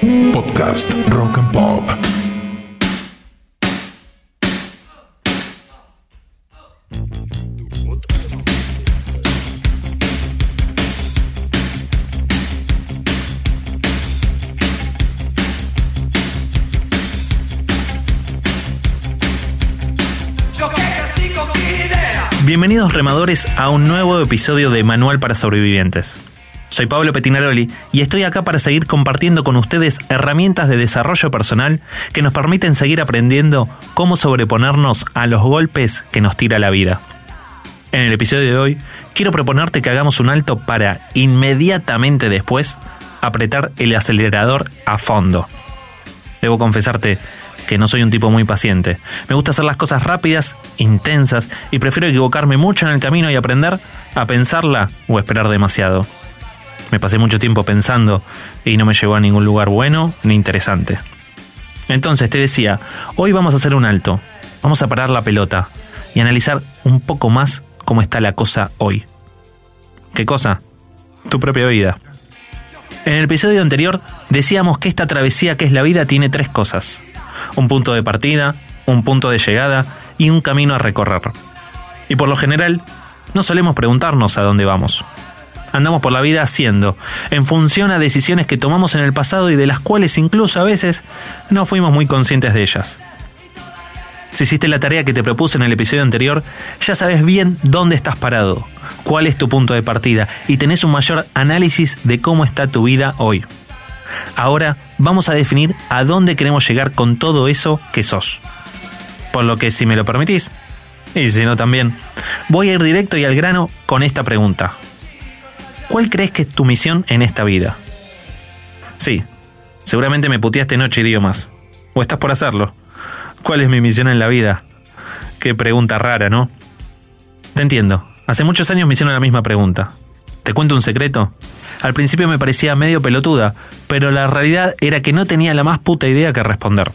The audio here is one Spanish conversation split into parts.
Podcast Rock and Pop. Bienvenidos remadores a un nuevo episodio de Manual para Sobrevivientes. Soy Pablo Petinaroli y estoy acá para seguir compartiendo con ustedes herramientas de desarrollo personal que nos permiten seguir aprendiendo cómo sobreponernos a los golpes que nos tira la vida. En el episodio de hoy quiero proponerte que hagamos un alto para inmediatamente después apretar el acelerador a fondo. Debo confesarte que no soy un tipo muy paciente. Me gusta hacer las cosas rápidas, intensas y prefiero equivocarme mucho en el camino y aprender a pensarla o esperar demasiado. Me pasé mucho tiempo pensando y no me llevó a ningún lugar bueno ni interesante. Entonces te decía, hoy vamos a hacer un alto, vamos a parar la pelota y analizar un poco más cómo está la cosa hoy. ¿Qué cosa? Tu propia vida. En el episodio anterior decíamos que esta travesía que es la vida tiene tres cosas un punto de partida, un punto de llegada y un camino a recorrer. Y por lo general, no solemos preguntarnos a dónde vamos. Andamos por la vida haciendo, en función a decisiones que tomamos en el pasado y de las cuales incluso a veces no fuimos muy conscientes de ellas. Si hiciste la tarea que te propuse en el episodio anterior, ya sabes bien dónde estás parado, cuál es tu punto de partida y tenés un mayor análisis de cómo está tu vida hoy. Ahora vamos a definir a dónde queremos llegar con todo eso que sos. Por lo que si me lo permitís, y si no también, voy a ir directo y al grano con esta pregunta. ¿Cuál crees que es tu misión en esta vida? Sí, seguramente me puteaste en ocho idiomas. ¿O estás por hacerlo? ¿Cuál es mi misión en la vida? Qué pregunta rara, ¿no? Te entiendo. Hace muchos años me hicieron la misma pregunta. ¿Te cuento un secreto? Al principio me parecía medio pelotuda, pero la realidad era que no tenía la más puta idea que responder.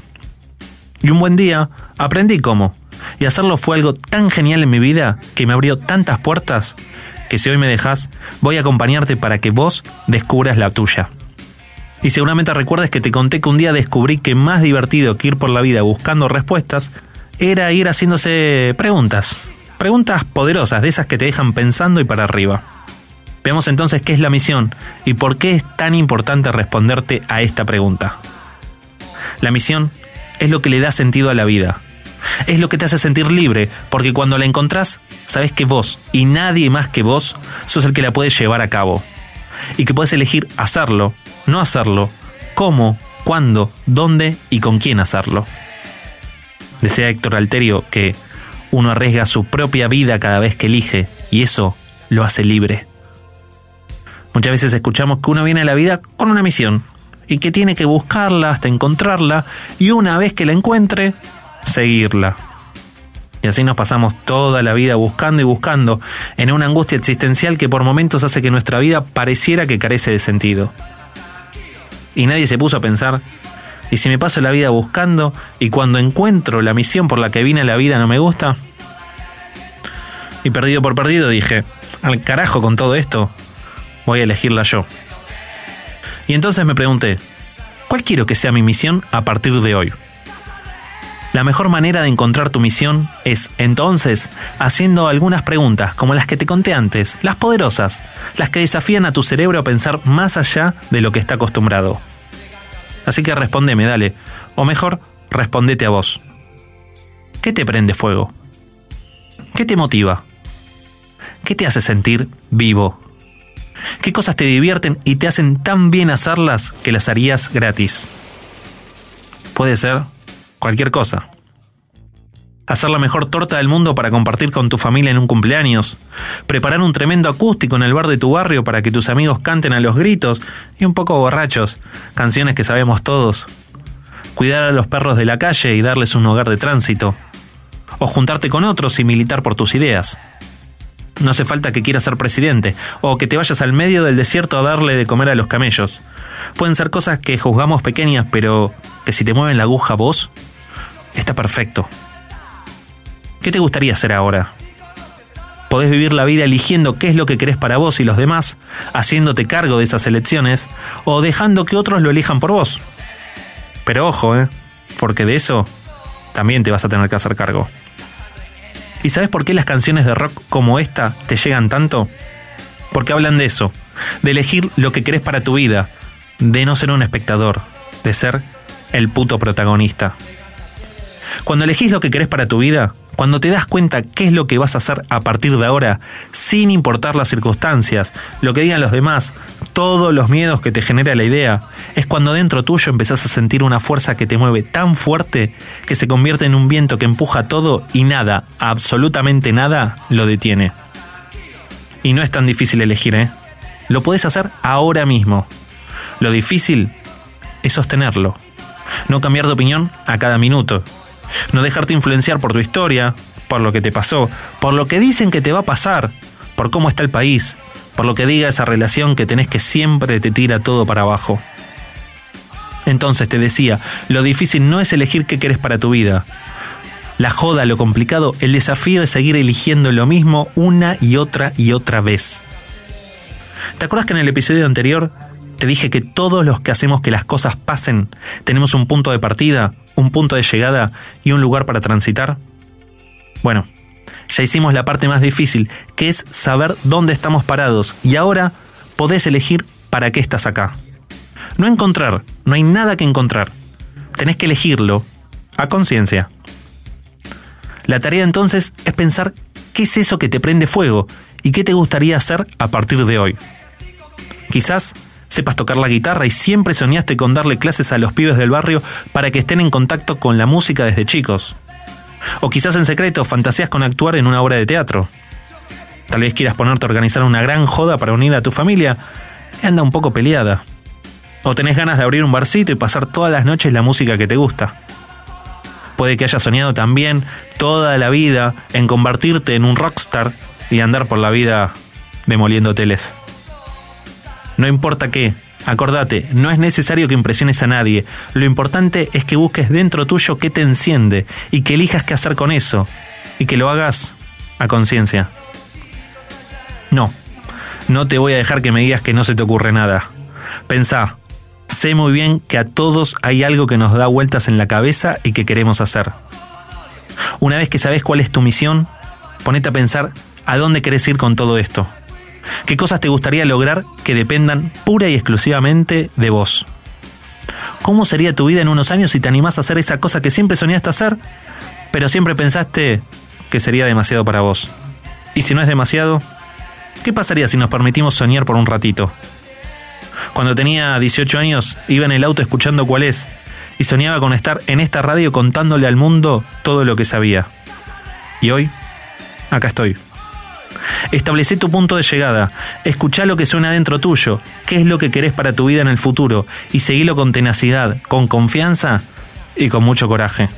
Y un buen día aprendí cómo, y hacerlo fue algo tan genial en mi vida que me abrió tantas puertas que si hoy me dejas, voy a acompañarte para que vos descubras la tuya. Y seguramente recuerdes que te conté que un día descubrí que más divertido que ir por la vida buscando respuestas era ir haciéndose preguntas. Preguntas poderosas, de esas que te dejan pensando y para arriba. Veamos entonces qué es la misión y por qué es tan importante responderte a esta pregunta. La misión es lo que le da sentido a la vida. Es lo que te hace sentir libre, porque cuando la encontrás, sabes que vos y nadie más que vos sos el que la puede llevar a cabo. Y que puedes elegir hacerlo, no hacerlo, cómo, cuándo, dónde y con quién hacerlo. Decía Héctor Alterio que uno arriesga su propia vida cada vez que elige, y eso lo hace libre. Muchas veces escuchamos que uno viene a la vida con una misión y que tiene que buscarla hasta encontrarla y una vez que la encuentre, seguirla. Y así nos pasamos toda la vida buscando y buscando en una angustia existencial que por momentos hace que nuestra vida pareciera que carece de sentido. Y nadie se puso a pensar, ¿y si me paso la vida buscando y cuando encuentro la misión por la que vine a la vida no me gusta? Y perdido por perdido dije, al carajo con todo esto, voy a elegirla yo. Y entonces me pregunté, ¿cuál quiero que sea mi misión a partir de hoy? La mejor manera de encontrar tu misión es, entonces, haciendo algunas preguntas como las que te conté antes, las poderosas, las que desafían a tu cerebro a pensar más allá de lo que está acostumbrado. Así que respondeme, dale, o mejor, respondete a vos. ¿Qué te prende fuego? ¿Qué te motiva? ¿Qué te hace sentir vivo? ¿Qué cosas te divierten y te hacen tan bien hacerlas que las harías gratis? Puede ser cualquier cosa. Hacer la mejor torta del mundo para compartir con tu familia en un cumpleaños. Preparar un tremendo acústico en el bar de tu barrio para que tus amigos canten a los gritos y un poco borrachos, canciones que sabemos todos. Cuidar a los perros de la calle y darles un hogar de tránsito. O juntarte con otros y militar por tus ideas. No hace falta que quieras ser presidente o que te vayas al medio del desierto a darle de comer a los camellos. Pueden ser cosas que juzgamos pequeñas, pero que si te mueven la aguja vos, está perfecto. ¿Qué te gustaría hacer ahora? Podés vivir la vida eligiendo qué es lo que querés para vos y los demás, haciéndote cargo de esas elecciones, o dejando que otros lo elijan por vos. Pero ojo, ¿eh? Porque de eso también te vas a tener que hacer cargo. ¿Y sabes por qué las canciones de rock como esta te llegan tanto? Porque hablan de eso, de elegir lo que querés para tu vida, de no ser un espectador, de ser el puto protagonista. Cuando elegís lo que querés para tu vida, cuando te das cuenta qué es lo que vas a hacer a partir de ahora, sin importar las circunstancias, lo que digan los demás, todos los miedos que te genera la idea, es cuando dentro tuyo empezás a sentir una fuerza que te mueve tan fuerte que se convierte en un viento que empuja todo y nada, absolutamente nada, lo detiene. Y no es tan difícil elegir, ¿eh? Lo puedes hacer ahora mismo. Lo difícil es sostenerlo. No cambiar de opinión a cada minuto no dejarte influenciar por tu historia, por lo que te pasó, por lo que dicen que te va a pasar, por cómo está el país, por lo que diga esa relación que tenés que siempre te tira todo para abajo. Entonces te decía, lo difícil no es elegir qué querés para tu vida. La joda, lo complicado, el desafío es seguir eligiendo lo mismo una y otra y otra vez. ¿Te acuerdas que en el episodio anterior te dije que todos los que hacemos que las cosas pasen tenemos un punto de partida, un punto de llegada y un lugar para transitar? Bueno, ya hicimos la parte más difícil, que es saber dónde estamos parados, y ahora podés elegir para qué estás acá. No encontrar, no hay nada que encontrar. Tenés que elegirlo a conciencia. La tarea entonces es pensar qué es eso que te prende fuego y qué te gustaría hacer a partir de hoy. Quizás sepas tocar la guitarra y siempre soñaste con darle clases a los pibes del barrio para que estén en contacto con la música desde chicos. O quizás en secreto fantasías con actuar en una obra de teatro. Tal vez quieras ponerte a organizar una gran joda para unir a tu familia y anda un poco peleada. O tenés ganas de abrir un barcito y pasar todas las noches la música que te gusta. Puede que hayas soñado también toda la vida en convertirte en un rockstar y andar por la vida demoliendo hoteles. No importa qué, acordate, no es necesario que impresiones a nadie, lo importante es que busques dentro tuyo qué te enciende y que elijas qué hacer con eso, y que lo hagas a conciencia. No, no te voy a dejar que me digas que no se te ocurre nada. Pensá, sé muy bien que a todos hay algo que nos da vueltas en la cabeza y que queremos hacer. Una vez que sabes cuál es tu misión, ponete a pensar a dónde querés ir con todo esto. ¿Qué cosas te gustaría lograr que dependan pura y exclusivamente de vos? ¿Cómo sería tu vida en unos años si te animás a hacer esa cosa que siempre soñaste hacer, pero siempre pensaste que sería demasiado para vos? Y si no es demasiado, ¿qué pasaría si nos permitimos soñar por un ratito? Cuando tenía 18 años iba en el auto escuchando cuál es y soñaba con estar en esta radio contándole al mundo todo lo que sabía. Y hoy, acá estoy. Establece tu punto de llegada, escucha lo que suena dentro tuyo, qué es lo que querés para tu vida en el futuro y seguilo con tenacidad, con confianza y con mucho coraje.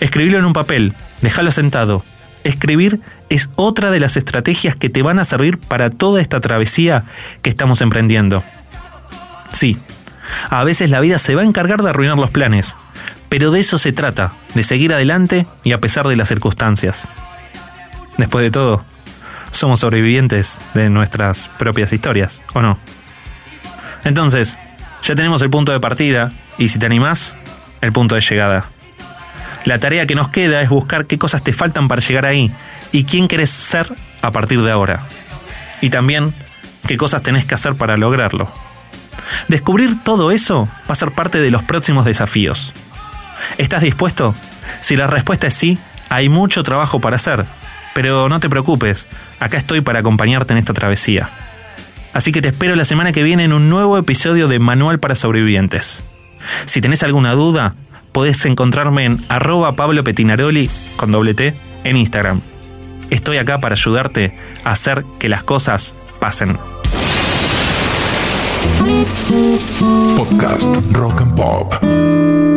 Escribilo en un papel, déjalo sentado. Escribir es otra de las estrategias que te van a servir para toda esta travesía que estamos emprendiendo. Sí, a veces la vida se va a encargar de arruinar los planes, pero de eso se trata, de seguir adelante y a pesar de las circunstancias. Después de todo, somos sobrevivientes de nuestras propias historias, ¿o no? Entonces, ya tenemos el punto de partida y si te animás, el punto de llegada. La tarea que nos queda es buscar qué cosas te faltan para llegar ahí y quién querés ser a partir de ahora. Y también qué cosas tenés que hacer para lograrlo. Descubrir todo eso va a ser parte de los próximos desafíos. ¿Estás dispuesto? Si la respuesta es sí, hay mucho trabajo para hacer, pero no te preocupes, acá estoy para acompañarte en esta travesía. Así que te espero la semana que viene en un nuevo episodio de Manual para Sobrevivientes. Si tenés alguna duda, podés encontrarme en arroba Pablo Petinaroli con doble T en Instagram. Estoy acá para ayudarte a hacer que las cosas pasen. Podcast Rock and Pop.